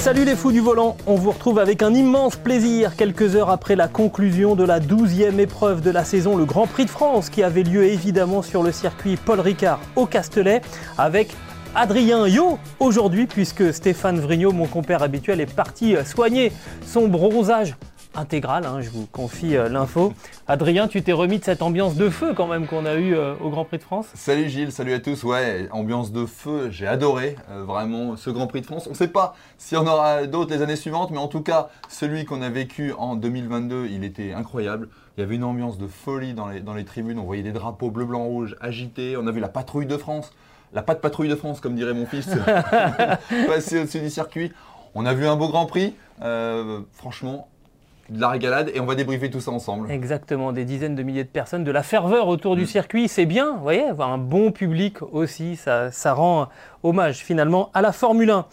Salut les fous du volant, on vous retrouve avec un immense plaisir quelques heures après la conclusion de la douzième épreuve de la saison, le Grand Prix de France, qui avait lieu évidemment sur le circuit Paul Ricard au Castellet, avec Adrien Yo aujourd'hui, puisque Stéphane Vrignot, mon compère habituel, est parti soigner son bronzage intégral, hein, je vous confie euh, l'info. Adrien, tu t'es remis de cette ambiance de feu quand même qu'on a eu euh, au Grand Prix de France Salut Gilles, salut à tous. Ouais, ambiance de feu, j'ai adoré euh, vraiment ce Grand Prix de France. On ne sait pas s'il y en aura d'autres les années suivantes, mais en tout cas, celui qu'on a vécu en 2022, il était incroyable. Il y avait une ambiance de folie dans les, dans les tribunes. On voyait des drapeaux bleu, blanc, rouge agités. On a vu la patrouille de France, la patte patrouille de France, comme dirait mon fils, passer au-dessus du circuit. On a vu un beau Grand Prix. Euh, franchement, de la régalade et on va débriefer tout ça ensemble. Exactement, des dizaines de milliers de personnes, de la ferveur autour du circuit, c'est bien, vous voyez, avoir un bon public aussi, ça, ça rend hommage finalement à la Formule 1.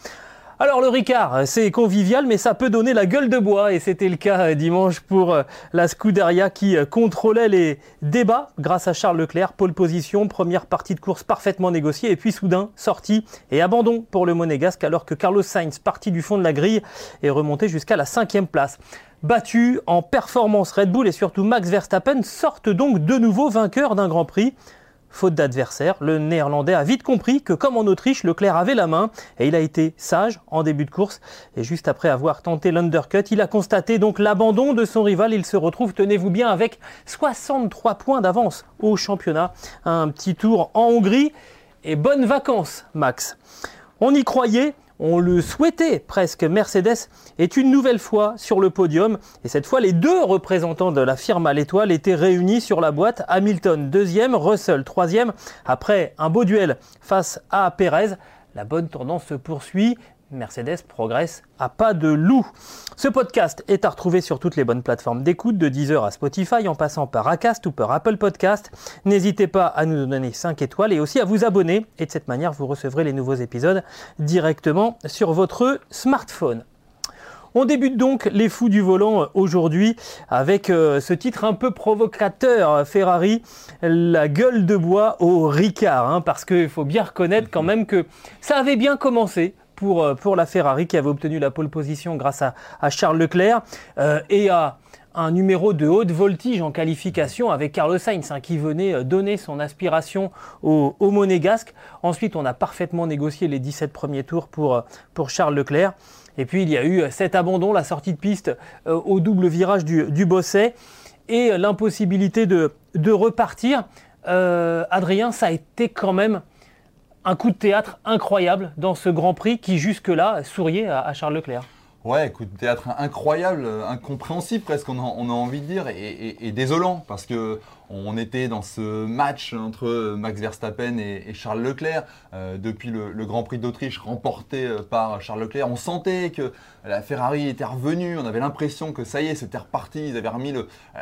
Alors le Ricard, c'est convivial, mais ça peut donner la gueule de bois, et c'était le cas euh, dimanche pour euh, la Scuderia qui euh, contrôlait les débats grâce à Charles Leclerc. Pole position, première partie de course parfaitement négociée, et puis soudain, sortie et abandon pour le Monégasque, alors que Carlos Sainz, parti du fond de la grille, est remonté jusqu'à la cinquième place. Battu en performance Red Bull et surtout Max Verstappen sortent donc de nouveau vainqueurs d'un Grand Prix. Faute d'adversaire, le néerlandais a vite compris que comme en Autriche, Leclerc avait la main et il a été sage en début de course. Et juste après avoir tenté l'undercut, il a constaté donc l'abandon de son rival. Il se retrouve, tenez-vous bien, avec 63 points d'avance au championnat. Un petit tour en Hongrie et bonnes vacances, Max. On y croyait, on le souhaitait presque. Mercedes est une nouvelle fois sur le podium. Et cette fois, les deux représentants de la firme à l'étoile étaient réunis sur la boîte. Hamilton deuxième, Russell troisième. Après un beau duel face à Perez, la bonne tendance se poursuit. Mercedes progresse à pas de loup. Ce podcast est à retrouver sur toutes les bonnes plateformes d'écoute, de Deezer à Spotify, en passant par Acast ou par Apple Podcast. N'hésitez pas à nous donner 5 étoiles et aussi à vous abonner. Et de cette manière, vous recevrez les nouveaux épisodes directement sur votre smartphone. On débute donc les fous du volant aujourd'hui avec euh, ce titre un peu provocateur, Ferrari, la gueule de bois au Ricard, hein, parce qu'il faut bien reconnaître quand même que ça avait bien commencé pour, euh, pour la Ferrari qui avait obtenu la pole position grâce à, Charles Leclerc euh, et à un numéro de haute voltige en qualification avec Carlos Sainz hein, qui venait euh, donner son aspiration au, Monégasque. Ensuite, on a parfaitement négocié les 17 premiers tours pour, Charles Leclerc. Et puis, il y a eu cet abandon, la sortie de piste au double virage du, Bosset et l'impossibilité de, repartir. Adrien, ça a été quand même un coup de théâtre incroyable dans ce Grand Prix qui jusque-là souriait à, Charles Leclerc. Ouais, coup de théâtre incroyable, incompréhensible presque, on a, a envie de dire, et, désolant, parce que on était dans ce match entre Max Verstappen et, Charles Leclerc, euh, depuis le, Grand Prix d'Autriche remporté euh, par Charles Leclerc. On sentait que la Ferrari était revenue, on avait l'impression que ça y est, c'était reparti, ils avaient remis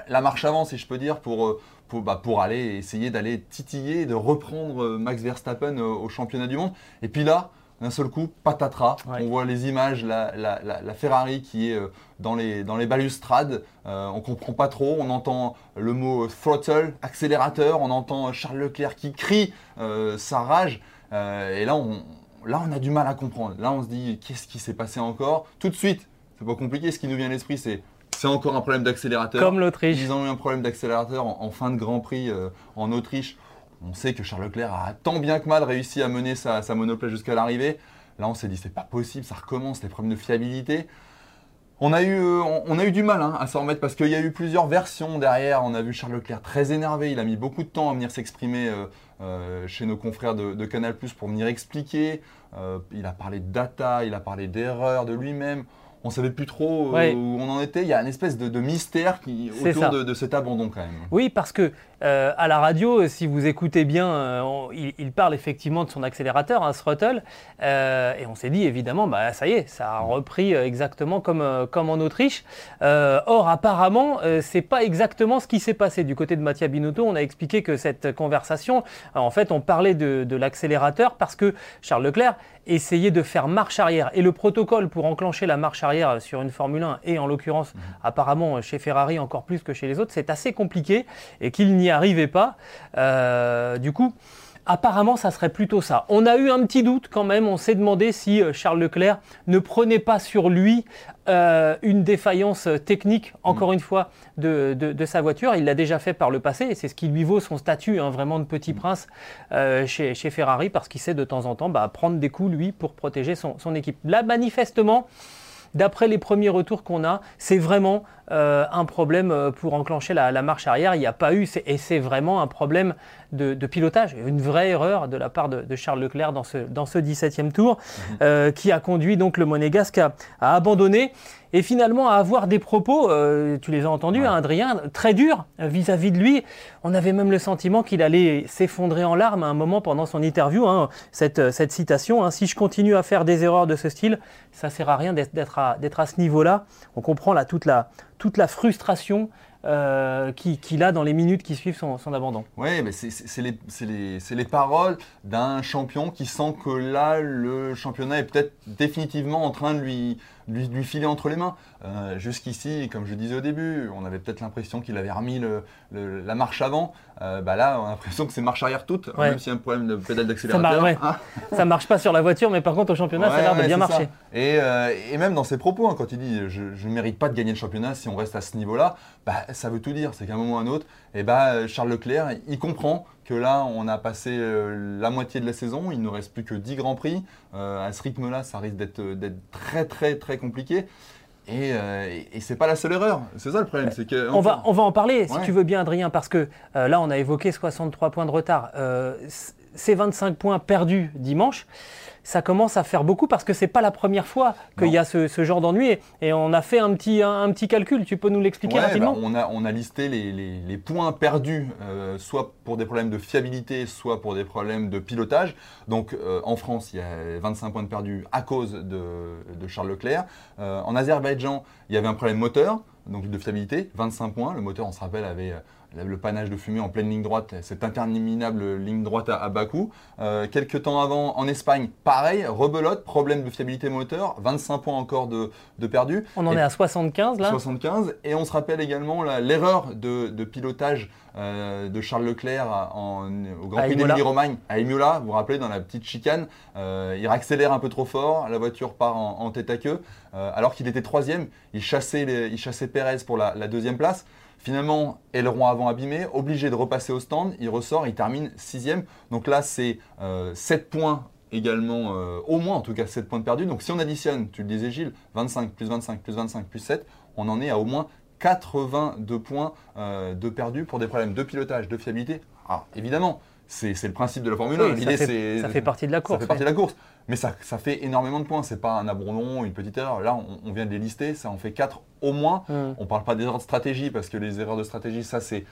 la marche avant, si je peux dire, pour, pour, bah, pour aller essayer d'aller titiller, de reprendre Max Verstappen au championnat du monde. Et puis là, d'un seul coup, patatras. Ouais. On voit les images, la, la, la, la, Ferrari qui est dans les, dans les balustrades. Euh, on ne comprend pas trop. On entend le mot throttle, accélérateur. On entend Charles Leclerc qui crie euh, sa rage. Euh, et là on, là, on a du mal à comprendre. Là, on se dit, qu'est-ce qui s'est passé encore? Tout de suite, c'est pas compliqué. Ce qui nous vient à l'esprit, c'est c'est encore un problème d'accélérateur. Comme l'Autriche. Ils ont eu un problème d'accélérateur en, en, fin de Grand Prix en Autriche. On sait que Charles Leclerc a tant bien que mal réussi à mener sa, sa monoplace jusqu'à l'arrivée. Là, on s'est dit, c'est pas possible, ça recommence, les problèmes de fiabilité. On a eu, on, on a eu du mal hein, à s'en remettre parce qu'il y a eu plusieurs versions derrière. On a vu Charles Leclerc très énervé. Il a mis beaucoup de temps à venir s'exprimer euh, euh, chez nos confrères de, de, Canal pour venir expliquer. Euh, il a parlé de data, il a parlé d'erreurs de lui-même on savait plus trop ouais. où on en était. Il y a une espèce de, de mystère qui, autour de, de, cet abandon quand même. Oui, parce que euh, à la radio, si vous écoutez bien, euh, il, parle effectivement de son accélérateur, un throttle, euh, et on s'est dit évidemment, bah ça y est, ça a repris exactement comme, comme en Autriche. or, apparemment, c'est pas exactement ce qui s'est passé du côté de Mattia Binotto. On a expliqué que cette conversation, en fait, on parlait de, de l'accélérateur parce que Charles Leclerc essayait de faire marche arrière. Et le protocole pour enclencher la marche arrière sur une Formule 1, et en l'occurrence, mmh. apparemment chez Ferrari encore plus que chez les autres, c'est assez compliqué et qu'il n'y arrivait pas. Euh, du coup, Apparemment, ça serait plutôt ça. On a eu un petit doute quand même. On s'est demandé si euh, Charles Leclerc ne prenait pas sur lui euh, une défaillance technique, encore mm. une fois, de, sa voiture. Il l'a déjà fait par le passé et c'est ce qui lui vaut son statut hein, vraiment de petit mm. prince chez, Ferrari parce qu'il sait de temps en temps bah, prendre des coups, lui, pour protéger son, son équipe. Là, manifestement, d'après les premiers retours qu'on a, c'est vraiment euh, un problème euh, pour enclencher la, marche arrière. Il n'y a pas eu, et c'est vraiment un problème de, pilotage, une vraie erreur de la part de, Charles Leclerc dans ce, dans ce 17e tour, mhm. euh, qui a conduit donc le Monégasque à, abandonner et finalement à avoir des propos, tu les as entendus, hein, Adrien, très durs vis-à-vis de lui. On avait même le sentiment qu'il allait s'effondrer en larmes à un moment pendant son interview, hein, cette, cette, citation. Hein. si je continue à faire des erreurs de ce style, ça sert à rien d'être à, à, ce niveau-là. On comprend là toute la, toute la frustration euh, qu'il a dans les minutes qui suivent son, abandon. Oui, mais c'est les, les, les, paroles d'un champion qui sent que là, le championnat est peut-être définitivement en train de lui, lui, filer entre les mains. Euh, jusqu'ici, comme je disais au début, on avait peut-être l'impression qu'il avait remis la marche avant. Euh, bah là, on a l'impression que c'est marche arrière toute, même s'il y a un problème de pédale d'accélérateur. Ça, ne hein. marche pas sur la voiture, mais par contre au championnat, ça a l'air de bien marcher. Euh, et, même dans ses propos, hein, quand il dit je ne mérite pas de gagner le championnat si on reste à ce niveau-là, bah, ça veut tout dire. C'est qu'à un moment ou à un autre, et eh bah, Charles Leclerc, il comprend que là, on a passé la moitié de la saison, il ne reste plus que 10 grands prix. à ce rythme-là, ça risque d'être très très très compliqué. Et, euh, et c'est pas la seule erreur. C'est ça le problème. C'est que, on, va, on va en parler, si tu veux bien, Adrien, parce que euh, là, on a évoqué 63 points de retard. Euh, ces 25 points perdus dimanche, ça commence à faire beaucoup parce que c'est pas la première fois qu'il y a ce, genre d'ennui. Et on a fait un petit, un, petit calcul. Tu peux nous l'expliquer rapidement bah, on, a, on a listé les, points perdus, euh, soit pour des problèmes de fiabilité, soit pour des problèmes de pilotage. Donc euh, en France, il y a 25 points de perdus à cause de, Charles Leclerc. Euh, en Azerbaïdjan, il y avait un problème moteur, donc de fiabilité, 25 points. Le moteur, on se rappelle, avait le panache de fumée en pleine ligne droite, cette interminable ligne droite à, bas coût. Euh, quelques temps avant, en Espagne, pareil, rebelote, problème de fiabilité moteur, 25 points encore de, de perdu. On en est à 75 là? 75, et on se rappelle également l'erreur de, pilotage euh, de Charles Leclerc au Grand Prix d'Emilie-Romagne à Imola, vous vous rappelez, dans la petite chicane, euh, il accélère un peu trop fort, la voiture part en, tête à queue, alors qu'il était troisième, il chassait, il chassait Pérez pour la deuxième place. Finalement, aileron avant abîmé, obligé de repasser au stand, il ressort, il termine sixième. Donc là, c'est 7 euh, points également, euh, au moins en tout cas 7 points de perdu. Donc si on additionne, tu le disais Gilles, 25 plus 25 plus 25 plus 7, on en est à au moins 82 points euh, de perdu pour des problèmes de pilotage, de fiabilité. Alors évidemment, c'est le principe de la Formule 1. L'idée, c'est. Ça fait partie de la course. Ça fait partie de la course. Mais ça, ça fait énormément de points. C'est pas un abandon, une petite erreur. Là, on, vient de les lister. Ça en fait 4 au moins. Mm. On ne parle pas d'erreurs de stratégie parce que les erreurs de stratégie, ça, c'est.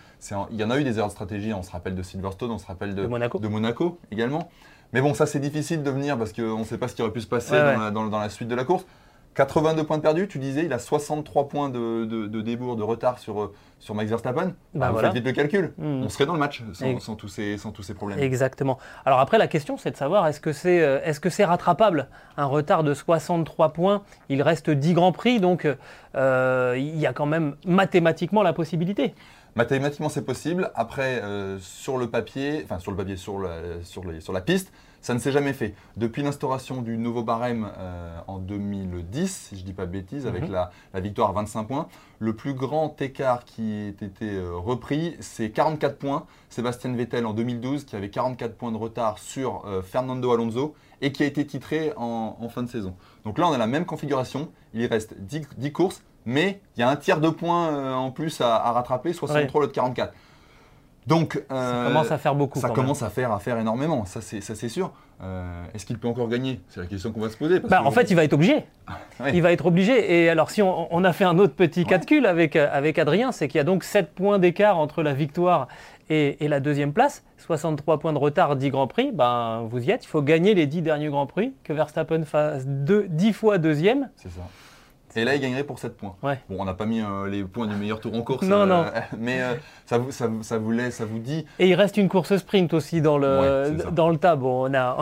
Il y en a eu des erreurs de stratégie. On se rappelle de Silverstone, on se rappelle de, Monaco. de Monaco également. Mais bon, ça, c'est difficile de venir parce qu'on ne sait pas ce qui aurait pu se passer dans, dans la suite de la course. 82 points de perdu, tu disais, il a 63 points de, de, débours, de retard sur, euh, sur Max Verstappen. Bah, voilà. vite le calcul. Hmm. On serait dans le match sans, tous ces, sans, tous ces, problèmes. Exactement. Alors après, la question, c'est de savoir est-ce que c'est euh, est -ce c'est rattrapable Un retard de 63 points, il reste 10 grands prix, donc euh, il y a quand même mathématiquement la possibilité. Mathématiquement, c'est possible. Après, sur le papier, enfin sur le papier, sur la, sur, sur la piste, ça ne s'est jamais fait. Depuis l'instauration du nouveau barème euh, en 2010, si je ne dis pas de bêtises, avec mhm. la, victoire à 25 points, le plus grand écart qui ait été euh, repris, c'est 44 points. Sébastien Vettel en 2012, qui avait 44 points de retard sur euh, Fernando Alonso et qui a été titré en, fin de saison. Donc là, on a la même configuration. Il reste 10, courses, mais il y a un tiers de points en plus à, rattraper, 63 au lieu de 44. Donc, ça euh, commence à faire beaucoup. Ça commence à faire, à faire énormément, ça c'est sûr. Euh, est-ce qu'il peut encore gagner? C'est la question qu'on va se poser. Bah, en fait, il va être obligé. Il va être obligé. Et alors, si on, a fait un autre petit calcul avec, avec Adrien, c'est qu'il y a donc 7 points d'écart entre la victoire et, la deuxième place. 63 points de retard, 10 Grands Prix, ben, vous y êtes. Il faut gagner les 10 derniers Grands Prix, que Verstappen fasse 10 fois deuxième. C'est ça. Et là, il gagnerait pour 7 points. Ouais. Bon, on n'a pas mis euh, les points du meilleur tour en course. Non, non. mais ça, vous, ça, ça, vous laisse, ça vous dit. Et il reste une course sprint aussi dans le, dans le tas. on a...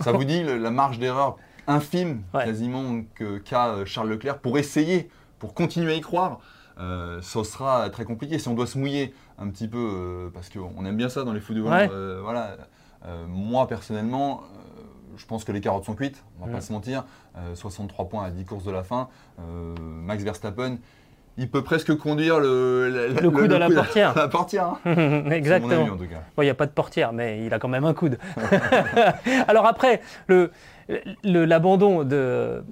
ça vous dit la marge d'erreur infime, quasiment, qu'a Charles Leclerc pour essayer, pour continuer à y croire. Euh, ça sera très compliqué. Si on doit se mouiller un petit peu, euh, parce qu'on aime bien ça dans les fous de volant, euh, voilà. moi personnellement, je pense que les carottes sont cuites, on va pas se mentir. 63 points à 10 courses de la fin. Max Verstappen, il peut presque conduire le, le, coude à la portière. la portière. Hein. Exactement. Il n'y a pas de portière, mais il a quand même un coude. Alors après, le, l'abandon de,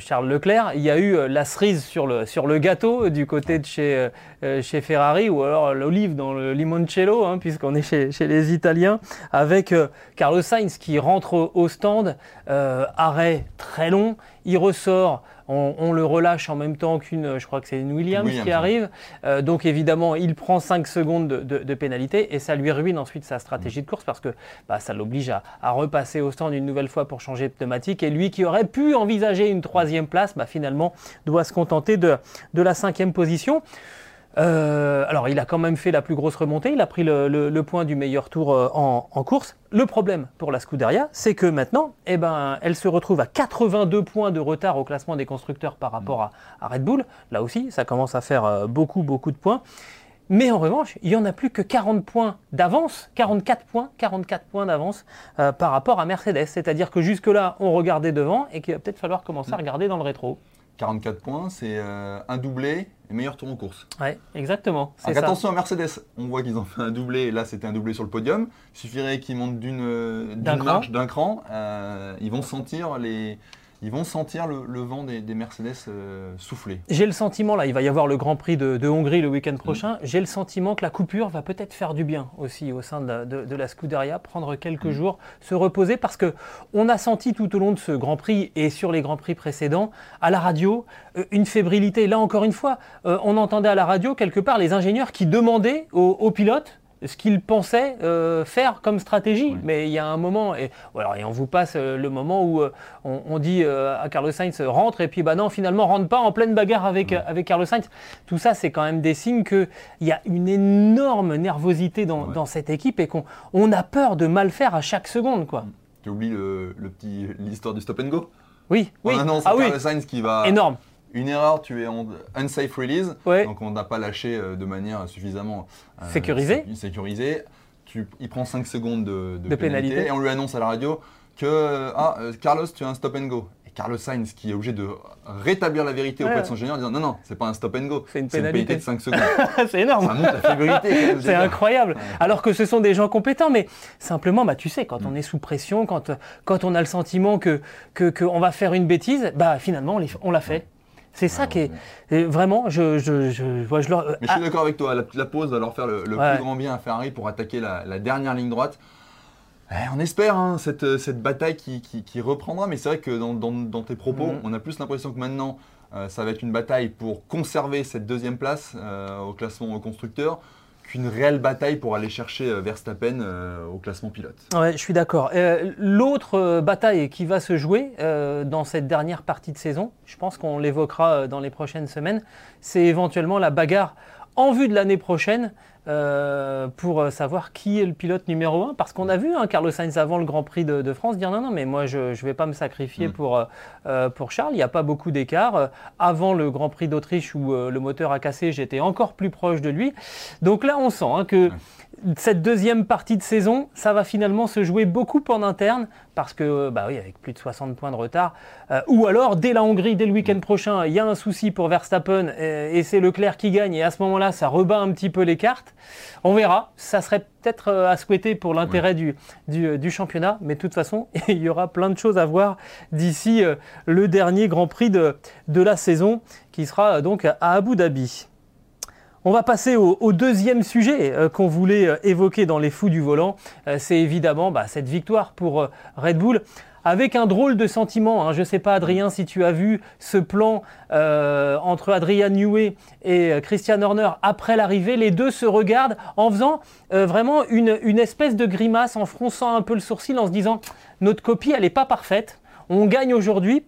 Charles Leclerc, il y a eu euh, la cerise sur le, sur le gâteau du côté de chez, euh, euh, chez Ferrari, ou alors l'olive dans le limoncello, hein, puisqu'on est chez, chez, les Italiens, avec Carlos Sainz qui rentre au stand, arrêt très long, il ressort on, le relâche en même temps qu'une, je crois que c'est une Williams, qui arrive. Euh, donc évidemment, il prend 5 secondes de, pénalité et ça lui ruine ensuite sa stratégie de course parce que bah, ça l'oblige à, repasser au stand une nouvelle fois pour changer de pneumatique. Et lui qui aurait pu envisager une troisième place, bah, finalement doit se contenter de, de la cinquième position. Euh, alors, il a quand même fait la plus grosse remontée. Il a pris le, point du meilleur tour euh, en, course. Le problème pour la Scuderia, c'est que maintenant, eh ben, elle se retrouve à 82 points de retard au classement des constructeurs par rapport à, Red Bull. Là aussi, ça commence à faire euh, beaucoup, beaucoup de points. Mais en revanche, il n'y en a plus que 40 points d'avance, 44 points, 44 points d'avance par rapport à Mercedes. C'est-à-dire que jusque-là, on regardait devant et qu'il va peut-être falloir commencer à regarder dans le rétro. 44 points, c'est euh, un doublé et meilleur tour en course. Oui, exactement. attention à Mercedes, on voit qu'ils ont fait un doublé, et là c'était un doublé sur le podium. Il suffirait qu'ils montent d'une euh, marche, d'un cran, euh, ils vont sentir les, ils vont sentir le, vent des, Mercedes euh, souffler. J'ai le sentiment, là, il va y avoir le Grand Prix de, Hongrie le week-end prochain. Mm. J'ai le sentiment que la coupure va peut-être faire du bien aussi au sein de, la Scuderia, prendre quelques mm. jours, se reposer, parce que on a senti tout au long de ce Grand Prix et sur les Grands Prix précédents, à la radio, euh, une fébrilité. Là, encore une fois, euh, on entendait à la radio, quelque part, les ingénieurs qui demandaient aux pilotes ce qu'il pensait euh, faire comme stratégie. Mais il y a un moment, et, et on vous passe euh, le moment où euh, on, dit à Carlos Sainz rentre, et puis bah non, finalement, rentre pas en pleine bagarre avec, avec Carlos Sainz. Tout ça, c'est quand même des signes qu'il y a une énorme nervosité dans, cette équipe et qu'on on a peur de mal faire à chaque seconde. quoi. Tu oublies le, petit, l'histoire du stop and go? Oui, oui. ah, Carlos Sainz qui va. Énorme une erreur, tu es en unsafe release, donc on n'a pas lâché euh, de manière suffisamment euh, sécurisée. Tu, il prend 5 secondes de, pénalité, et on lui annonce à la radio que ah, euh, Carlos, tu as un stop and go. Et Carlos Sainz qui est obligé de rétablir la vérité auprès de son ingénieur en disant non, non, c'est pas un stop and go, c'est une, pénalité de 5 secondes. c'est énorme. Ça montre la fébrilité. c'est incroyable. Alors que ce sont des gens compétents, mais simplement, bah, tu sais, quand mm. on est sous pression, quand, quand on a le sentiment que qu'on va faire une bêtise, bah, finalement, on l'a fait. C'est ça qui est vraiment, je, je, je, je, je leur, Mais je suis d'accord avec toi. La, pause va leur faire le, plus grand bien à Ferrari pour attaquer la, dernière ligne droite. Eh, on espère hein, cette, cette, bataille qui, qui, reprendra, mais c'est vrai que dans, dans, tes propos, mm. on a plus l'impression que maintenant, euh, ça va être une bataille pour conserver cette deuxième place euh, au classement constructeur qu'une réelle bataille pour aller chercher euh, Verstappen euh, au classement pilote. Je suis d'accord. Euh, l'autre bataille qui va se jouer dans cette dernière partie de saison, je pense qu'on l'évoquera dans les prochaines semaines, c'est éventuellement la bagarre en vue de l'année prochaine euh, pour savoir qui est le pilote numéro 1 Parce qu'on a vu hein, Carlos Sainz avant le Grand Prix de, France dire non, non, mais moi je ne vais pas me sacrifier mm. pour, euh, euh, pour Charles. Il n'y a pas beaucoup d'écart. Avant le Grand Prix d'Autriche où le moteur a cassé, j'étais encore plus proche de lui. Donc là, on sent hein, que cette deuxième partie de saison, ça va finalement se jouer beaucoup en interne parce que, bah oui, avec plus de 60 points de retard, euh, ou alors dès la Hongrie, dès le week-end prochain, il y a un souci pour Verstappen et, c'est Leclerc qui gagne et à ce moment-là, ça rebat un petit peu les cartes. On verra, ça serait peut-être euh, à souhaiter pour l'intérêt du, du, championnat, mais de toute façon, il y aura plein de choses à voir d'ici euh, le dernier Grand Prix de, de la saison qui sera donc à Abu Dhabi. On va passer au, deuxième sujet euh, qu'on voulait euh, évoquer dans les fous du volant. Euh, c'est évidemment bah, cette victoire pour Red Bull avec un drôle de sentiment. Hein. Je ne sais pas, Adrien, si tu as vu ce plan entre Adrien Newey et Christian Horner après l'arrivée. Les deux se regardent en faisant vraiment une, une, espèce de grimace, en fronçant un peu le sourcil, en se disant notre copie, elle n'est pas parfaite. On gagne aujourd'hui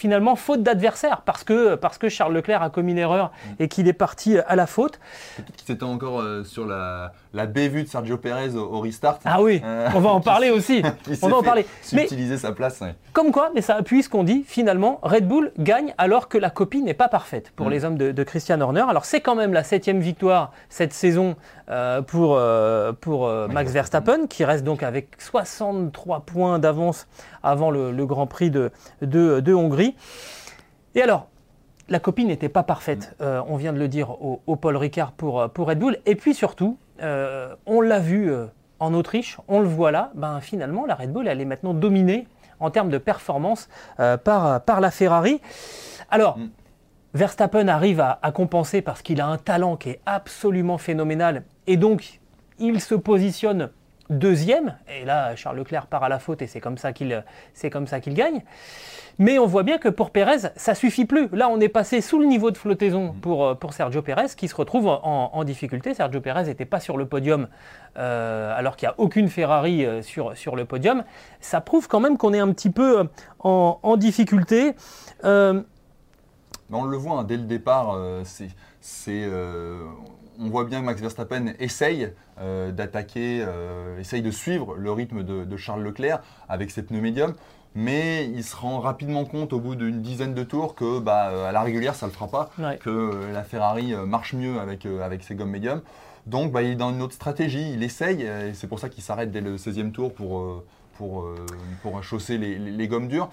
finalement faute d'adversaire parce que, parce que Charles Leclerc a commis une erreur et qu'il est parti à la faute. Peut-être qu'il était encore euh, sur la, la bévue de Sergio Perez au, restart. Ah oui, euh, on va en parler aussi. on va en parler. Mais utiliser sa place. Comme quoi, mais ça appuie ce qu'on dit. Finalement, Red Bull gagne alors que la copie n'est pas parfaite pour mm. les hommes de, Christian Horner. Alors c'est quand même la septième victoire cette saison euh, pour, pour Max Verstappen, qui reste donc avec 63 points d'avance avant le, Grand Prix de, de Hongrie. Et alors, la copie n'était pas parfaite, mm. euh, on vient de le dire au, Paul Ricard pour, euh, pour, Red Bull. Et puis surtout, euh, on l'a vu en Autriche, on le voit là, ben, finalement la Red Bull elle est maintenant dominée en termes de performance par, par la Ferrari. Alors, mm. Verstappen arrive à, à compenser parce qu'il a un talent qui est absolument phénoménal et donc il se positionne deuxième. Et là, Charles Leclerc part à la faute et c'est comme ça qu'il qu'il gagne. Mais on voit bien que pour Pérez, ça suffit plus. Là, on est passé sous le niveau de flottaison pour, euh, pour Sergio Pérez, qui se retrouve en, difficulté. Sergio Pérez n'était pas sur le podium, euh, alors qu'il n'y a aucune Ferrari euh, sur, sur le podium. Ça prouve quand même qu'on est un petit peu en, difficulté. on le voit hein, dès le départ, c'est on voit bien que Max Verstappen essaye d'attaquer, essaye de suivre le rythme de, de, Charles Leclerc avec ses pneus médiums mais il se rend rapidement compte au bout d'une dizaine de tours que bah, euh, à la régulière ça ne le fera pas, que euh, la Ferrari euh, marche mieux avec, avec ses gommes médiums. Donc bah, il est dans une autre stratégie, il essaye, et c'est pour ça qu'il s'arrête dès le 16e tour pour, pour, pour chausser les, les, gommes dures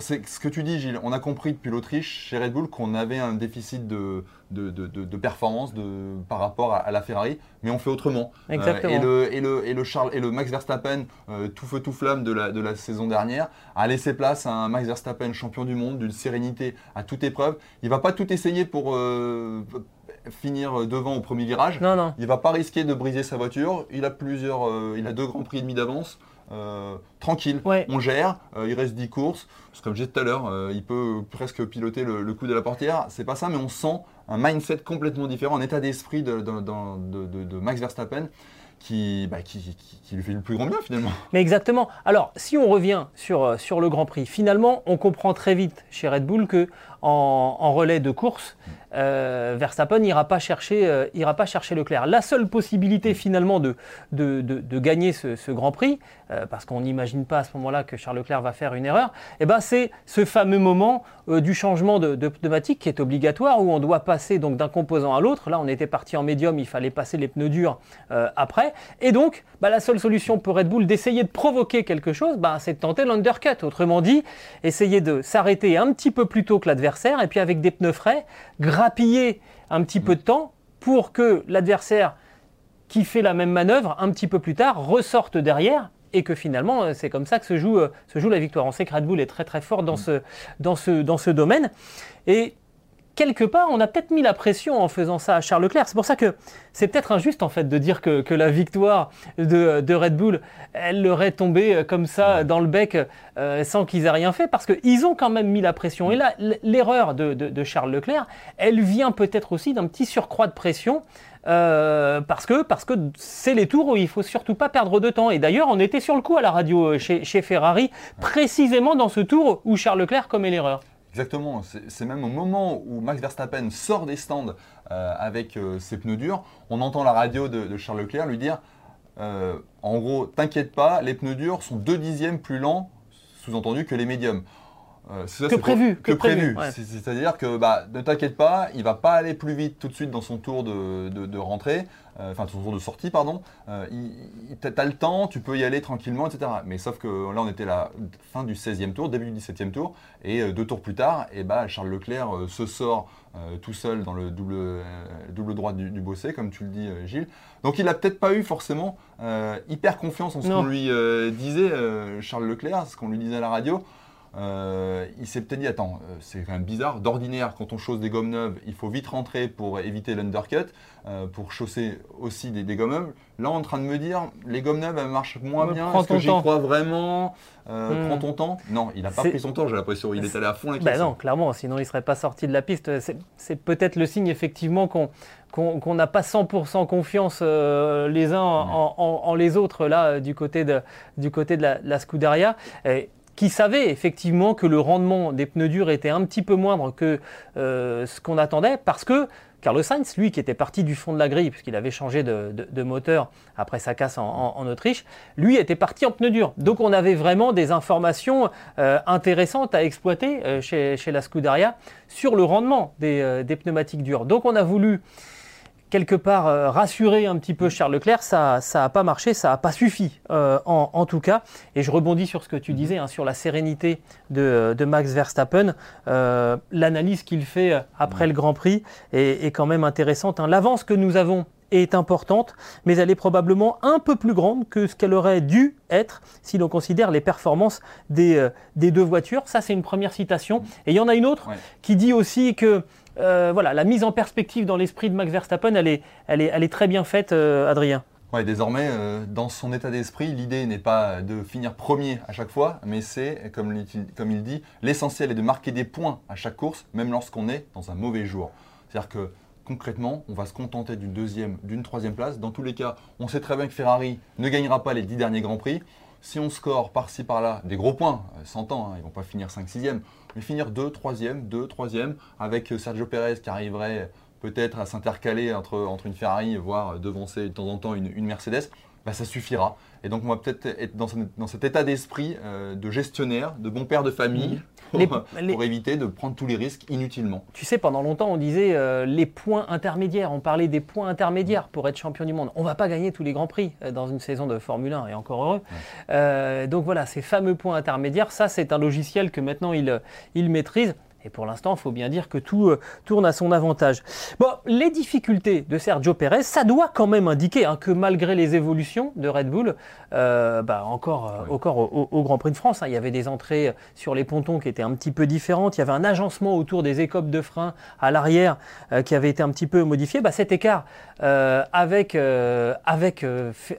c'est ce que tu dis, Gilles. On a compris depuis l'Autriche, chez Red Bull, qu'on avait un déficit de, de, performance par rapport à, la Ferrari, mais on fait autrement. Euh, et, le, et, le, et, le Charles, et le Max Verstappen, euh, tout feu tout flamme de la, de la saison dernière, a laissé place à un Max Verstappen champion du monde, d'une sérénité à toute épreuve. Il va pas tout essayer pour euh, finir devant au premier virage. Non, non. Il va pas risquer de briser sa voiture. Il a plusieurs, il a deux grands prix et demi d'avance. Euh, tranquille, on gère, euh, il reste 10 courses. Comme j'ai dit tout à l'heure, euh, il peut presque piloter le, coup de la portière. C'est pas ça, mais on sent un mindset complètement différent, un état d'esprit de, Max Verstappen bah, qui, qui, lui fait le plus grand bien finalement. Mais exactement. Alors, si on revient sur, sur le Grand Prix, finalement, on comprend très vite chez Red Bull que en, relais de course, euh, Verstappen n'ira pas, chercher, euh, pas chercher Leclerc. La seule possibilité finalement de, de, de, gagner ce, Grand Prix, euh, parce qu'on n'imagine pas à ce moment-là que Charles Leclerc va faire une erreur, eh ben c'est ce fameux moment du changement de, de, pneumatique qui est obligatoire, où on doit passer donc d'un composant à l'autre. Là, on était parti en médium, il fallait passer les pneus durs après. Et donc, bah, la seule solution pour Red Bull d'essayer de provoquer quelque chose, bah, c'est de tenter l'undercut. Autrement dit, essayer de s'arrêter un petit peu plus tôt que l'adversaire et puis avec des pneus frais, grappiller un petit peu de temps pour que l'adversaire qui fait la même manœuvre un petit peu plus tard ressorte derrière et que finalement euh, c'est comme ça que se joue, euh, se joue la victoire. On sait que Red Bull est très très fort dans ce, dans ce, dans ce domaine. Et quelque part, on a peut-être mis la pression en faisant ça à Charles Leclerc. C'est pour ça que c'est peut-être injuste en fait de dire que, la victoire de, Red Bull, elle leur est tombée euh, comme ça dans le bec euh, sans qu'ils aient rien fait, parce qu'ils ont quand même mis la pression. Et là, l'erreur de, Charles Leclerc, elle vient peut-être aussi d'un petit surcroît de pression. Euh, parce que parce que c'est les tours où il faut surtout pas perdre de temps. Et d'ailleurs, on était sur le coup à la radio chez, chez Ferrari, précisément dans ce tour où Charles Leclerc commet l'erreur. Exactement, c'est même au moment où Max Verstappen sort des stands euh, avec euh, ses pneus durs, on entend la radio de, Charles Leclerc lui dire euh, en gros, t'inquiète pas, les pneus durs sont deux dixièmes plus lents, sous-entendu, que les médiums. Que, prévu, que, prévu. C'est-à-dire que bah, ne t'inquiète pas, il va pas aller plus vite tout de suite dans son tour de, de rentrée. Euh, enfin son tour de sortie, pardon, euh, tu as le temps, tu peux y aller tranquillement, etc. Mais sauf que là, on était à la fin du 16e tour, début du 17e tour, et euh, deux tours plus tard, et bah, Charles Leclerc se sort tout seul dans le double, double droit du, du bossé, comme tu le dis, Gilles. Donc il n'a peut-être pas eu forcément hyper confiance en ce qu'on lui disait, Charles Leclerc, ce qu'on lui disait à la radio. Euh, il s'est peut-être dit attends, euh, c'est quand même bizarre. D'ordinaire, quand on chausse des gommes neuves, il faut vite rentrer pour éviter l'undercut, euh, pour chausser aussi des, gommes neuves. Là, on est en train de me dire les gommes neuves elles marchent moins bien. Est-ce que j'y crois vraiment hmm. Prends ton temps? Non, il n'a pas pris son temps, j'ai l'impression. Il est allé à fond la ben non, clairement, sinon il ne serait pas sorti de la piste. C'est peut-être le signe effectivement qu'on n'a pas 100% confiance les uns en, les autres là du côté de, du côté de la, la Scuderia qui savait effectivement que le rendement des pneus durs était un petit peu moindre que euh, ce qu'on attendait, parce que Carlos Sainz, lui qui était parti du fond de la grille, puisqu'il avait changé de, moteur après sa casse en, Autriche, lui était parti en pneus durs. Donc on avait vraiment des informations euh, intéressantes à exploiter euh, chez, la Scuderia sur le rendement des, des, pneumatiques durs. Donc on a voulu quelque part euh, rassurer un petit peu Charles Leclerc, ça n'a pas marché, ça n'a pas suffi euh, en, tout cas. Et je rebondis sur ce que tu mhm. disais, hein, sur la sérénité de, Max Verstappen. Euh, l'analyse qu'il fait après le Grand Prix est, quand même intéressante. Hein. L'avance que nous avons est importante, mais elle est probablement un peu plus grande que ce qu'elle aurait dû être si l'on considère les performances des, deux voitures. Ça, c'est une première citation. Et il y en a une autre qui dit aussi que euh, voilà, la mise en perspective dans l'esprit de Max Verstappen, elle est, très bien faite, euh, Adrien. Ouais, désormais, euh, dans son état d'esprit, l'idée n'est pas de finir premier à chaque fois, mais c'est, comme, comme il dit, l'essentiel est de marquer des points à chaque course, même lorsqu'on est dans un mauvais jour. C'est-à-dire que concrètement, on va se contenter d'une deuxième, d'une troisième place. Dans tous les cas, on sait très bien que Ferrari ne gagnera pas les dix derniers Grands Prix. Si on score par-ci par-là des gros points, 100 ans, hein, ils ne vont pas finir 5-6e, mais finir 2, 3e, 2, 3e, avec Sergio Pérez qui arriverait peut-être à s'intercaler entre, une Ferrari, voire devancer de temps en temps une, une Mercedes, bah, ça suffira. Et donc, on va peut-être être dans, cet état d'esprit euh, de gestionnaire, de bon père de famille, mmh. Pour, éviter de prendre tous les risques inutilement. Tu sais, pendant longtemps, on disait euh, les points intermédiaires. On parlait des points intermédiaires pour être champion du monde. On ne va pas gagner tous les grands prix euh, dans une saison de Formule 1, et encore heureux. donc voilà, ces fameux points intermédiaires, ça, c'est un logiciel que maintenant il, il maîtrise. Et pour l'instant, il faut bien dire que tout euh, tourne à son avantage. Bon, les difficultés de Sergio Pérez, ça doit quand même indiquer hein, que malgré les évolutions de Red Bull, euh, bah, encore, euh, encore au, Grand Prix de France, hein, il y avait des entrées sur les pontons qui étaient un petit peu différentes. Il y avait un agencement autour des écopes de frein à l'arrière qui avait été un petit peu modifié. Bah, cet écart avec, avec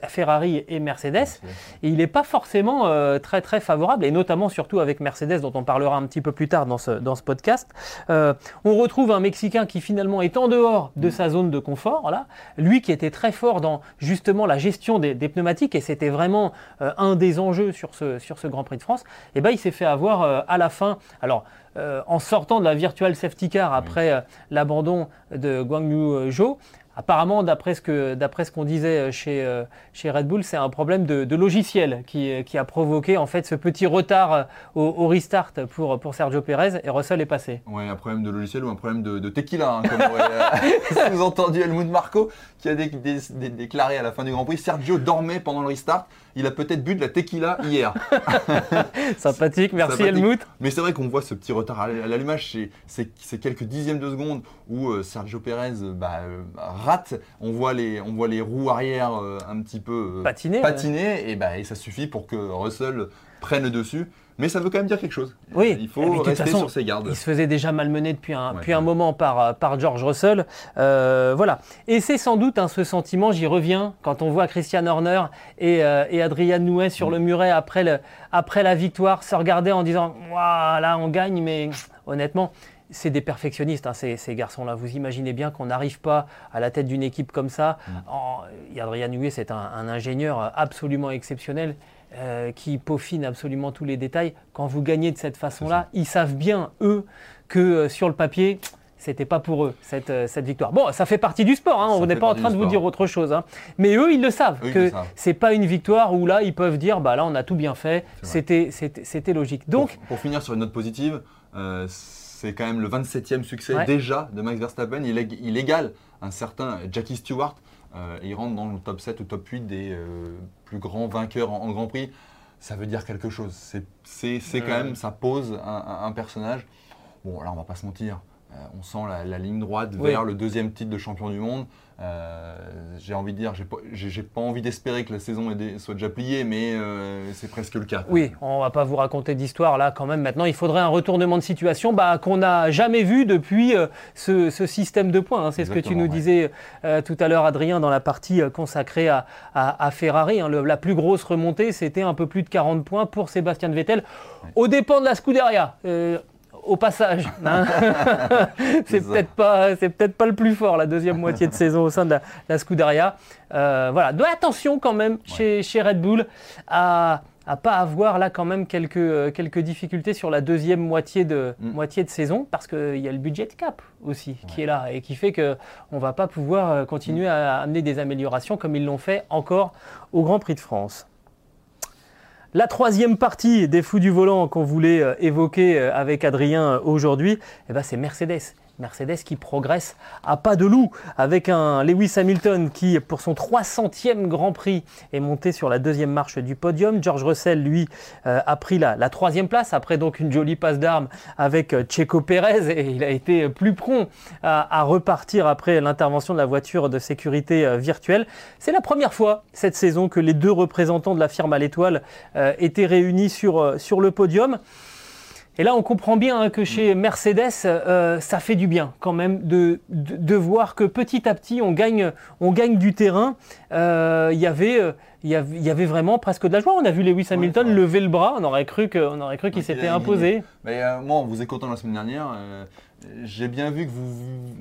Ferrari et Mercedes, il n'est pas forcément très très favorable, et notamment surtout avec Mercedes, dont on parlera un petit peu plus tard dans ce, dans ce podcast euh, on retrouve un Mexicain qui finalement est en dehors de sa zone de confort, là. lui qui était très fort dans justement la gestion des, pneumatiques, et c'était vraiment euh, un des enjeux sur ce, Grand Prix de France, et eh ben, il s'est fait avoir euh, à la fin. Alors, en sortant de la virtual safety car après l'abandon de Guang Yu Zhou, Apparemment, d'après ce qu'on disait euh, chez, euh, chez Red Bull, c'est un problème de, logiciel qui, qui, a provoqué en fait ce petit retard euh, au, restart pour, pour Sergio Pérez et Russell est passé. Oui, un problème de logiciel ou un problème de, tequila, hein, comme aurait sous-entendu Helmut Marco, qui a déclaré à la fin du Grand Prix Sergio dormait pendant le restart il a peut-être bu de la tequila hier. Sympathique, merci Helmut. Mais c'est vrai qu'on voit ce petit retard à l'allumage, c'est quelques dixièmes de seconde où euh, Sergio Pérez bah, euh, rate, on voit, les, on voit les roues arrière euh, un petit peu patiner, patiner et, bah, et ça suffit pour que Russell prenne le dessus. Mais ça veut quand même dire quelque chose. Oui. Il faut rester sur ses gardes. Il se faisait déjà malmener depuis un, depuis un moment par, par George Russell. Euh, voilà. Et c'est sans doute hein, ce sentiment, j'y reviens, quand on voit Christian Horner et, euh, et Adrian Nouet sur le muret après, le, après la victoire se regarder en disant Là, on gagne, mais honnêtement, c'est des perfectionnistes, hein, ces, ces garçons-là. Vous imaginez bien qu'on n'arrive pas à la tête d'une équipe comme ça. Mm. Adrian Nouet, c'est un, un, ingénieur absolument exceptionnel. Euh, qui peaufinent absolument tous les détails. Quand vous gagnez de cette façon-là, ils savent bien, eux, que euh, sur le papier, c'était pas pour eux cette, euh, cette, victoire. Bon, ça fait partie du sport, hein, on n'est pas en train de vous dire autre chose. Hein. Mais eux, ils le savent, que c'est pas une victoire où là, ils peuvent dire, bah là, on a tout bien fait, c'était logique. Donc, pour, finir sur une note positive, c'est quand même le 27e succès déjà de Max Verstappen. Il, il égale un certain Jackie Stewart euh, il rentre dans le top 7 ou top 8 des euh, plus grands vainqueurs en, Grand Prix. Ça veut dire quelque chose. C'est quand même, ça pose un, personnage. Bon, là, on va pas se mentir. On sent la, ligne droite vers le deuxième titre de champion du monde. Euh, j'ai envie de dire, j'ai pas, pas envie d'espérer que la saison soit déjà pliée, mais euh, c'est presque le cas. Oui, on va pas vous raconter d'histoire là quand même. Maintenant, il faudrait un retournement de situation bah, qu'on n'a jamais vu depuis euh, ce, système de points. Hein. C'est ce que tu nous disais tout à l'heure, Adrien, dans la partie consacrée à, Ferrari. Hein. la plus grosse remontée, c'était un peu plus de 40 points pour Sébastien Vettel, au dépens de la Scuderia au passage. Hein. c'est peut-être pas, c'est peut-être pas le plus fort la deuxième moitié de saison au sein de la, Scuderia. Euh, voilà, de attention quand même chez, chez, Red Bull à à pas avoir là quand même quelques, euh, quelques difficultés sur la deuxième moitié de, mm. moitié de saison parce qu'il y a le budget cap aussi qui est là et qui fait qu'on ne va pas pouvoir euh, continuer mm. à amener des améliorations comme ils l'ont fait encore au Grand Prix de France. La troisième partie des fous du volant qu'on voulait euh, évoquer euh, avec Adrien euh, aujourd'hui, eh ben, c'est Mercedes. Mercedes qui progresse à pas de loup avec un Lewis Hamilton qui, pour son 300e Grand Prix, est monté sur la deuxième marche du podium. George Russell, lui, euh, a pris la, troisième place après donc une jolie passe d'armes avec euh, Checo Pérez et il a été plus prompt à, repartir après l'intervention de la voiture de sécurité euh, virtuelle. C'est la première fois cette saison que les deux représentants de la firme à l'étoile étaient réunis sur, sur le podium. Et là, on comprend bien hein, que chez Mercedes, euh, ça fait du bien quand même de, de, voir que petit à petit, on gagne, on gagne du terrain. Euh, y avait, euh, il y, avait vraiment presque de la joie. On a vu Lewis Hamilton lever le bras. On aurait cru qu'il s'était imposé. Mais, moi, en vous écoutant la semaine dernière, j'ai bien vu que vous,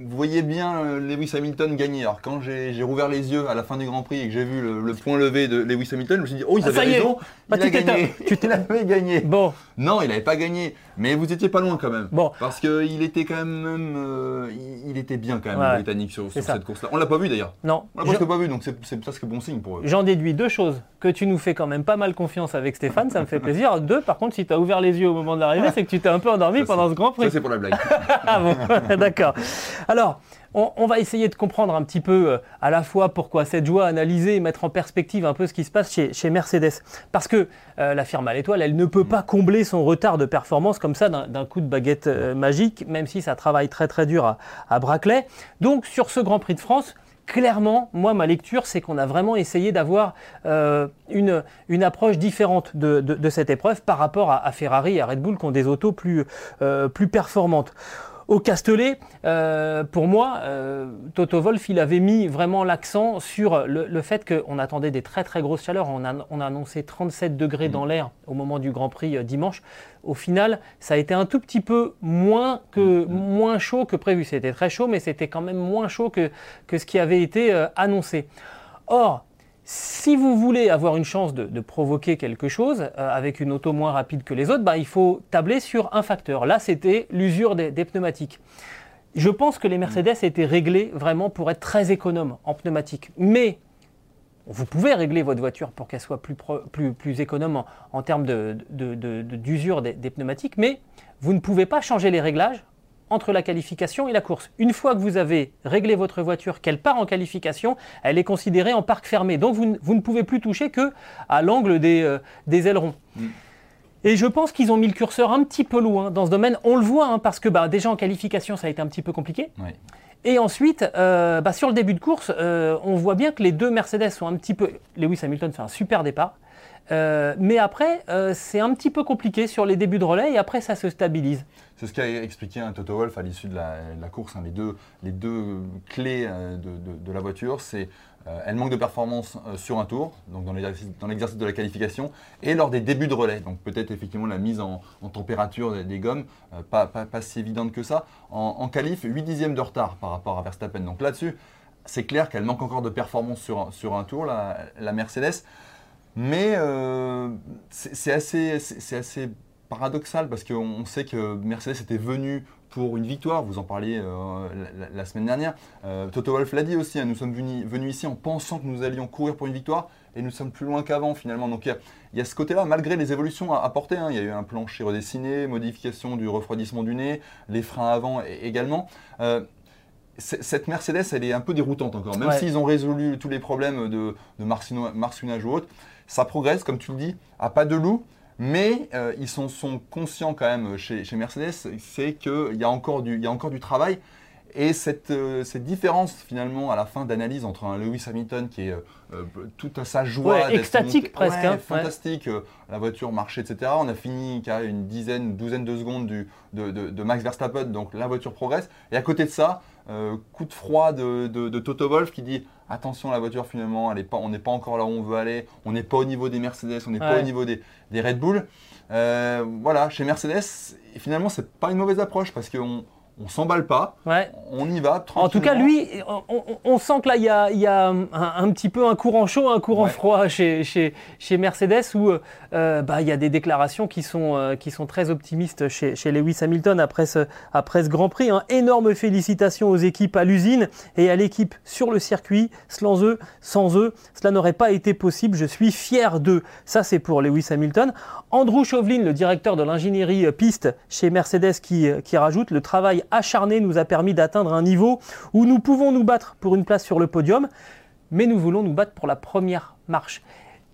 voyez bien euh, Lewis Hamilton gagner. Alors quand j'ai rouvert les yeux à la fin du Grand Prix et que j'ai vu le, point levé de Lewis Hamilton, je me suis dit oh ils ah, avaient raison, bah, il a gagné. Tu t'es gagné. Bon. Non, il n'avait pas gagné, mais vous étiez pas loin quand même. Bon. Parce qu'il était quand même, euh, il, était bien quand même le britannique sur, cette course-là. On l'a pas vu d'ailleurs. Non. On l'a presque pas vu, donc c'est presque bon signe pour eux. J'en déduis deux choses que tu nous fais quand même pas mal confiance avec Stéphane, ça me fait plaisir. Deux, par contre, si tu as ouvert les yeux au moment de l'arrivée, c'est que tu t'es un peu endormi pendant ce Grand Prix. Ça c'est pour la blague. ah bon, d'accord. Alors, on, va essayer de comprendre un petit peu euh, à la fois pourquoi cette joie, analyser et mettre en perspective un peu ce qui se passe chez, Mercedes. Parce que euh, la firme à l'étoile, elle ne peut pas combler son retard de performance comme ça d'un coup de baguette euh, magique, même si ça travaille très très dur à, à Braclay. Donc sur ce Grand Prix de France, clairement, moi, ma lecture, c'est qu'on a vraiment essayé d'avoir une, une, approche différente de, cette épreuve par rapport à, Ferrari et à Red Bull qui ont des autos plus, plus performantes. Au Castellet, euh, pour moi, euh, Toto Wolf, il avait mis vraiment l'accent sur le, fait qu'on attendait des très très grosses chaleurs. On a, on a annoncé 37 degrés dans mm. l'air au moment du Grand Prix euh, dimanche. Au final, ça a été un tout petit peu moins, que, mm. moins chaud que prévu. C'était très chaud, mais c'était quand même moins chaud que, que ce qui avait été annoncé. Or, si vous voulez avoir une chance de, provoquer quelque chose euh, avec une auto moins rapide que les autres, bah, il faut tabler sur un facteur. Là, c'était l'usure des, pneumatiques. Je pense que les Mercedes étaient réglés vraiment pour être très économes en pneumatiques. Mais vous pouvez régler votre voiture pour qu'elle soit plus, plus, économe en, termes d'usure des pneumatiques, mais vous ne pouvez pas changer les réglages entre la qualification et la course. Une fois que vous avez réglé votre voiture, qu'elle part en qualification, elle est considérée en parc fermé. Donc vous, ne pouvez plus toucher que à l'angle des, euh, ailerons. Mm. Et je pense qu'ils ont mis le curseur un petit peu loin dans ce domaine. On le voit, hein, parce que bah, déjà en qualification, ça a été un petit peu compliqué. Et ensuite, euh, bah, sur le début de course, euh, on voit bien que les deux Mercedes sont un petit peu... Lewis Hamilton fait un super départ. Mais après, c'est un petit peu compliqué sur les débuts de relais et après, ça se stabilise. C'est ce qu'a expliqué un Toto Wolf à l'issue de, la, course. Hein. les, deux, clés euh, de, la voiture, c'est euh, elle manque de performance euh, sur un tour, donc dans l'exercice de la qualification, et lors des débuts de relais. Donc peut-être effectivement la mise en, température des, gommes, pas, si évidente que ça. En, qualif, 8 dixièmes de retard par rapport à Verstappen. Donc là-dessus, c'est clair qu'elle manque encore de performance sur, un tour, la Mercedes. Mais c'est assez, assez paradoxal parce qu'on sait que Mercedes était venu pour une victoire, vous en parliez euh, la, semaine dernière. Euh, Toto Wolff l'a dit aussi, hein, nous sommes venus, ici en pensant que nous allions courir pour une victoire et nous sommes plus loin qu'avant finalement. Donc il y, a ce côté-là, malgré les évolutions apportées, hein, il y a eu un plancher redessiné, modification du refroidissement du nez, les freins avant également. Euh, cette Mercedes, elle est un peu déroutante encore, même s'ils ont résolu tous les problèmes de, de marcinage ou autre. Ça progresse, comme tu le dis, à pas de loup, Mais euh, ils sont, sont, conscients quand même chez, chez Mercedes, c'est qu'il y, a encore du, y a encore du travail. Et cette, euh, cette, différence finalement à la fin d'analyse entre un Lewis Hamilton qui est euh, euh toute sa joie, ouais, extatique presque, ouais, hein, fantastique, la voiture marchait, etc. On a fini qu'à une dizaine, douzaine de secondes du, de, de, de, Max Verstappen, donc la voiture progresse. Et à côté de ça, coup de froid de, de, Toto Wolff qui dit attention la voiture finalement, elle est pas, on n'est pas encore là où on veut aller, on n'est pas au niveau des Mercedes, on n'est pas au niveau des, des Red Bull. voilà, chez Mercedes, finalement c'est pas une mauvaise approche parce qu'on on s'emballe pas, on y va En tout cas, lui, on, sent que là, il y a, un, petit peu un courant chaud, un courant froid chez, Mercedes, où euh, bah, il y a des déclarations qui sont, euh, qui sont très optimistes chez, Lewis Hamilton après ce, après ce Grand Prix. Hein. Énorme félicitations aux équipes à l'usine et à l'équipe sur le circuit. Sans eux, sans eux, cela n'aurait pas été possible. Je suis fier d'eux. Ça, c'est pour Lewis Hamilton. Andrew Chauvelin, le directeur de l'ingénierie piste chez Mercedes, qui, qui rajoute le travail acharné nous a permis d'atteindre un niveau où nous pouvons nous battre pour une place sur le podium, mais nous voulons nous battre pour la première marche.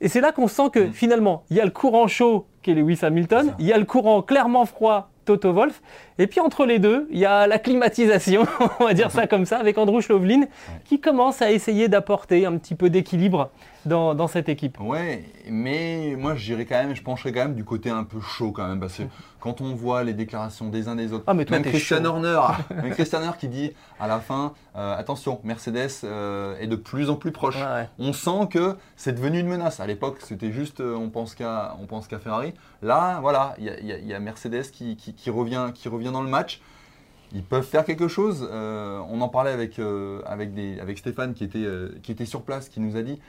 Et c'est là qu'on sent que mm. finalement, il y a le courant chaud qui est Lewis Hamilton, il y a le courant clairement froid Toto Wolf, et puis entre les deux, il y a la climatisation, on va dire ça comme ça, avec Andrew Chauvelin, qui commence à essayer d'apporter un petit peu d'équilibre dans, cette équipe. Ouais, mais moi je dirais quand même, je pencherais quand même du côté un peu chaud quand même, parce que quand on voit les déclarations des uns des autres, ah, mais même Christian Horner, Christian Horner qui dit à la fin, euh, attention, Mercedes euh, est de plus en plus proche. On sent que c'est devenu une menace. À l'époque, c'était juste, euh, on pense qu'à, on pense qu'à Ferrari. Là, voilà, il y, a Mercedes qui, qui, revient, qui revient dans le match ils peuvent faire quelque chose. on en parlait avec, avec, des, avec Stéphane qui était, qui était sur place, qui nous a dit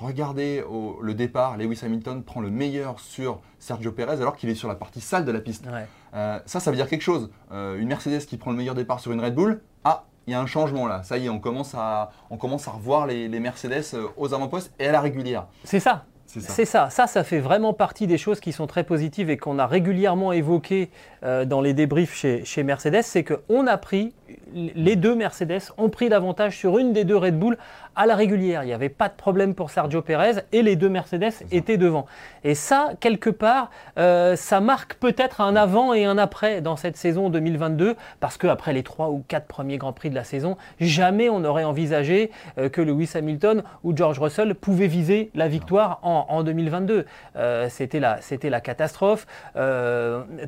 Regardez le départ, Lewis Hamilton prend le meilleur sur Sergio Perez alors qu'il est sur la partie sale de la piste. Euh, ça, ça veut dire quelque chose. Euh, une Mercedes qui prend le meilleur départ sur une Red Bull, ah, il y a un changement là. Ça y est, on commence à, on commence à revoir les, les Mercedes euh, aux avant-postes et à la régulière. C'est ça. C'est ça. ça. fait vraiment partie des choses qui sont très positives et qu'on a régulièrement évoquées euh, dans les débriefs chez, chez Mercedes. C'est qu'on a pris, les deux Mercedes ont pris l'avantage sur une des deux Red Bull à la régulière. Il n'y avait pas de problème pour Sergio Perez et les deux Mercedes étaient devant. Et ça, quelque part, euh, ça marque peut-être un avant et un après dans cette saison 2022 parce qu'après les trois ou quatre premiers Grands Prix de la saison, jamais on n'aurait envisagé euh, que Lewis Hamilton ou George Russell pouvaient viser la victoire en en, 2022. Euh, c'était la, la, catastrophe.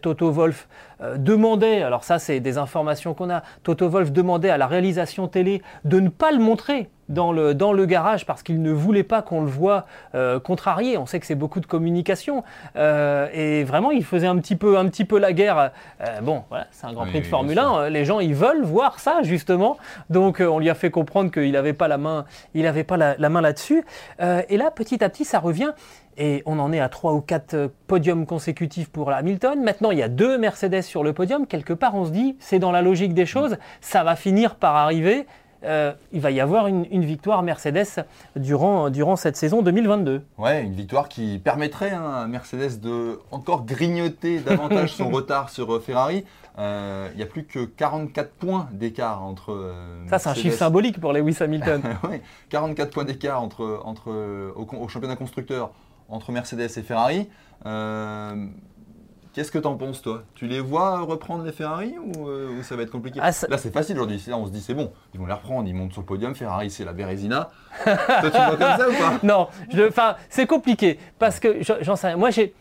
Toto Wolf demandait, alors ça c'est des informations qu'on a, Toto Wolf demandait à la réalisation télé de ne pas le montrer dans le, dans le garage parce qu'il ne voulait pas qu'on le voit contrarié. On sait que c'est beaucoup de communication. et vraiment, il faisait un petit peu, un petit peu la guerre. bon, voilà, c'est un Grand Prix de Formule 1. Les gens, ils veulent voir ça, justement. Donc, on lui a fait comprendre qu'il n'avait pas la main, il avait pas la, la main là-dessus. et là, petit à petit, ça revient et on en est à trois ou quatre euh, podiums consécutifs pour Hamilton. Maintenant, il y a deux Mercedes sur le podium. Quelque part, on se dit, c'est dans la logique des choses, ça va finir par arriver. Euh, il va y avoir une, victoire Mercedes durant, durant cette saison 2022. Ouais, une victoire qui permettrait hein, à Mercedes de encore grignoter davantage son retard sur euh, Ferrari. il n'y a plus que 44 points d'écart entre. Ça, c'est un chiffre symbolique pour Lewis Hamilton. oui, 44 points d'écart entre, entre, au, au championnat constructeur entre Mercedes et Ferrari. Euh, qu'est-ce que tu en penses, toi? Tu les vois reprendre les Ferrari ou, euh, ça va être compliqué? Ah, Là, c'est facile aujourd'hui. Là, on se dit, c'est bon, ils vont les reprendre, ils montent sur le podium. Ferrari, c'est la Bérésina. toi, tu vois comme ça ou pas? Non, c'est compliqué parce que j'en sais rien. Moi, j'ai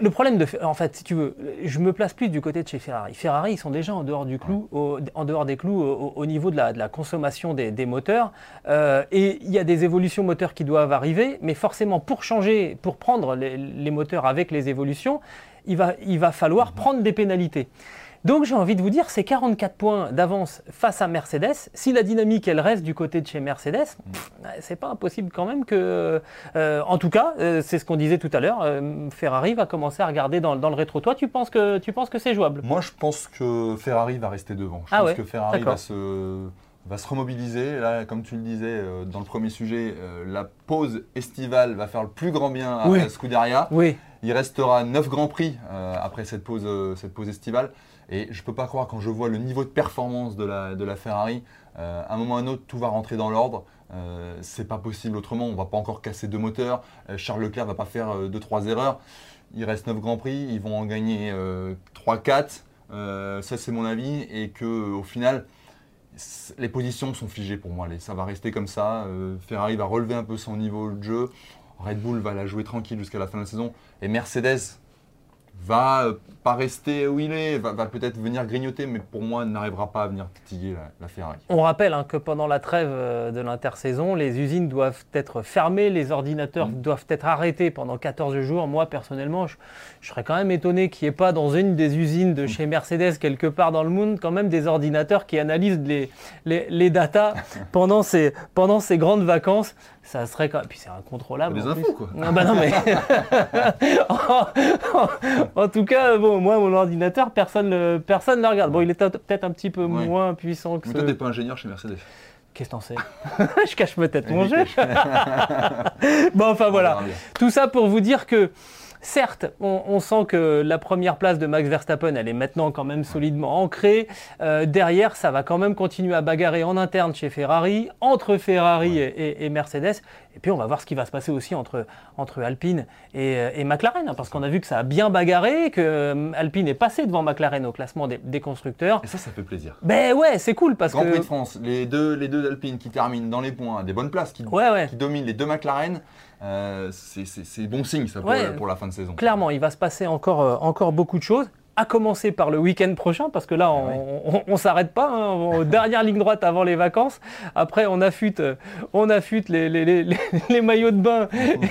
le problème de, en fait, si tu veux, je me place plus du côté de chez Ferrari. Ferrari, ils sont déjà en dehors du clou, en dehors des clous au, niveau de la, consommation des, moteurs. Euh, et il y a des évolutions moteurs qui doivent arriver, mais forcément pour changer, pour prendre les, moteurs avec les évolutions, il va, il va falloir prendre des pénalités. Donc j'ai envie de vous dire, ces 44 points d'avance face à Mercedes, si la dynamique elle reste du côté de chez Mercedes, c'est pas impossible quand même que, euh, en tout cas, euh, c'est ce qu'on disait tout à l'heure, euh, Ferrari va commencer à regarder dans, le rétro. Toi, tu penses que tu penses que c'est jouable? Moi, je pense que Ferrari va rester devant. Je ah pense que Ferrari va se va se remobiliser. Là, comme tu le disais dans le premier sujet, la pause estivale va faire le plus grand bien à, Scuderia. Oui. Il restera 9 grands prix après cette pause, cette pause estivale. Et je ne peux pas croire quand je vois le niveau de performance de la, Ferrari, euh, à un moment ou à un autre, tout va rentrer dans l'ordre. Euh, c'est pas possible autrement. On va pas encore casser deux moteurs. Euh, Charles Leclerc va pas faire deux trois erreurs. il reste 9 Grands Prix, ils vont en gagner 3-4. ça, c'est mon avis. Et qu'au final, les positions sont figées pour moi. Ça va rester comme ça. Ferrari va relever un peu son niveau de jeu. Red Bull va la jouer tranquille jusqu'à la fin de la saison. Et Mercedes va euh, pas rester où il est, va, peut-être venir grignoter, mais pour moi n'arrivera pas à venir titiller la, Ferrari. On rappelle hein, que pendant la trêve euh, de l'intersaison, les usines doivent être fermées, les ordinateurs mm. doivent être arrêtés pendant 14 jours. Moi personnellement, je, serais quand même étonné qu'il n'y ait pas dans une des usines de chez Mercedes quelque part dans le monde quand même des ordinateurs qui analysent les, les, les datas pendant ces, pendant ces grandes vacances ça serait quand Puis c'est incontrôlable. Des infos, quoi. Non, bah non, mais. en, tout cas, bon, moi, mon ordinateur, personne ne personne le regarde. Bon, il est peut-être un petit peu moins puissant que. Mais toi, t'es pas ingénieur chez Mercedes. Qu'est-ce que t'en sais? Je cache peut-être mon jeu. bon, enfin voilà. Tout ça pour vous dire que Certes, on, sent que la première place de Max Verstappen, elle est maintenant quand même solidement ancrée. Euh, derrière, ça va quand même continuer à bagarrer en interne chez Ferrari, entre Ferrari et, Mercedes. Et puis on va voir ce qui va se passer aussi entre, entre Alpine et, euh, McLaren, hein, parce qu'on a vu que ça a bien bagarré, que euh, Alpine est passé devant McLaren au classement des, constructeurs. Et ça, ça fait plaisir. Ben ouais, c'est cool parce Grand que. Prix de France, les deux, les deux qui terminent dans les points, des bonnes places, qui, qui dominent les deux McLaren. Euh, c'est bon signe ça pour, la fin de saison. Clairement, il va se passer encore, euh, encore beaucoup de choses à commencer par le week-end prochain, parce que là, ah on ne s'arrête pas, hein, dernière ligne droite avant les vacances. Après, on affûte, euh, on affûte les, les, les, maillots de bain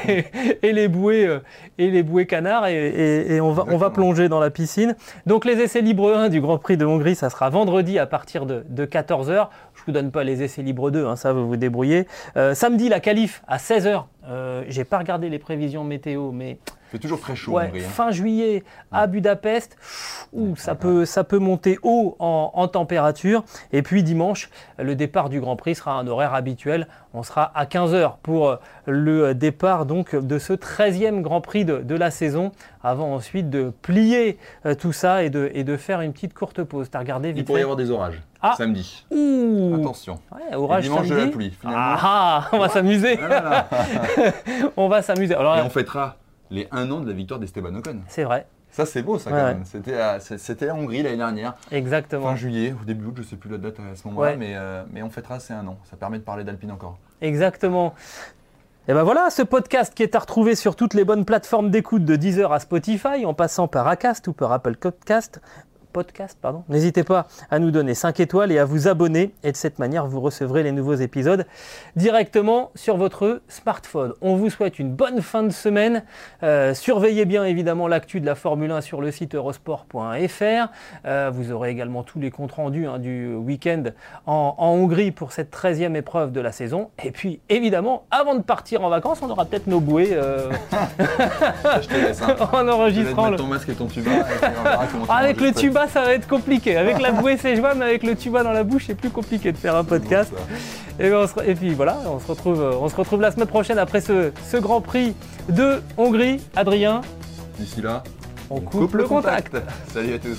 et, les bouées et les bouées canards, et, on, va, on va plonger dans la piscine. Donc les essais libres 1 du Grand Prix de Hongrie, ça sera vendredi à partir de, de 14h. Je vous donne pas les essais libres 2, hein, ça vous vous débrouillez. Euh, samedi, la qualif à 16h. Euh, J'ai pas regardé les prévisions météo, mais c'est toujours très chaud. Ouais, Fin juillet à Budapest, où ça, peut, ça peut monter haut en, température. Et puis dimanche, le départ du Grand Prix sera un horaire habituel. On sera à 15h pour le départ donc de ce 13e Grand Prix de, la saison, avant ensuite de plier euh, tout ça et de, et de faire une petite courte pause. T'as regardé vite Il pourrait y avoir des orages ah. samedi. Attention. Ouais, orage dimanche samedi. de la pluie. Ah, ah, on va s'amuser. on va s'amuser. Alors, et on fêtera les un an de la victoire d'Esteban Ocon. C'est vrai. Ça, c'est beau, ça, quand même. C'était en Hongrie l'année dernière. Exactement. Fin juillet, au début août, je ne sais plus la date à ce moment-là, mais, euh, mais on fêtera ces un an. Ça permet de parler d'Alpine encore. Exactement. Et ben voilà, ce podcast qui est à retrouver sur toutes les bonnes plateformes d'écoute de Deezer à Spotify, en passant par Acast ou par Apple Podcast podcast, pardon. N'hésitez pas à nous donner 5 étoiles et à vous abonner. Et de cette manière, vous recevrez les nouveaux épisodes directement sur votre smartphone. On vous souhaite une bonne fin de semaine. Euh, surveillez bien évidemment l'actu de la Formule 1 sur le site eurosport.fr. Euh, vous aurez également tous les comptes rendus hein, du week-end en, Hongrie pour cette 13e épreuve de la saison. Et puis évidemment, avant de partir en vacances, on aura peut-être nos bouées euh, je te laisse, hein. en enregistrant. le... ton masque et ton tuba. Avec le tuba ça va être compliqué. Avec la bouée, c'est jouable, mais avec le tuba dans la bouche, c'est plus compliqué de faire un podcast. Ben, et, puis voilà, on se, retrouve, on se retrouve la semaine prochaine après ce, Grand Prix de Hongrie. Adrien D'ici là, on, coupe, le contact. Salut à tous.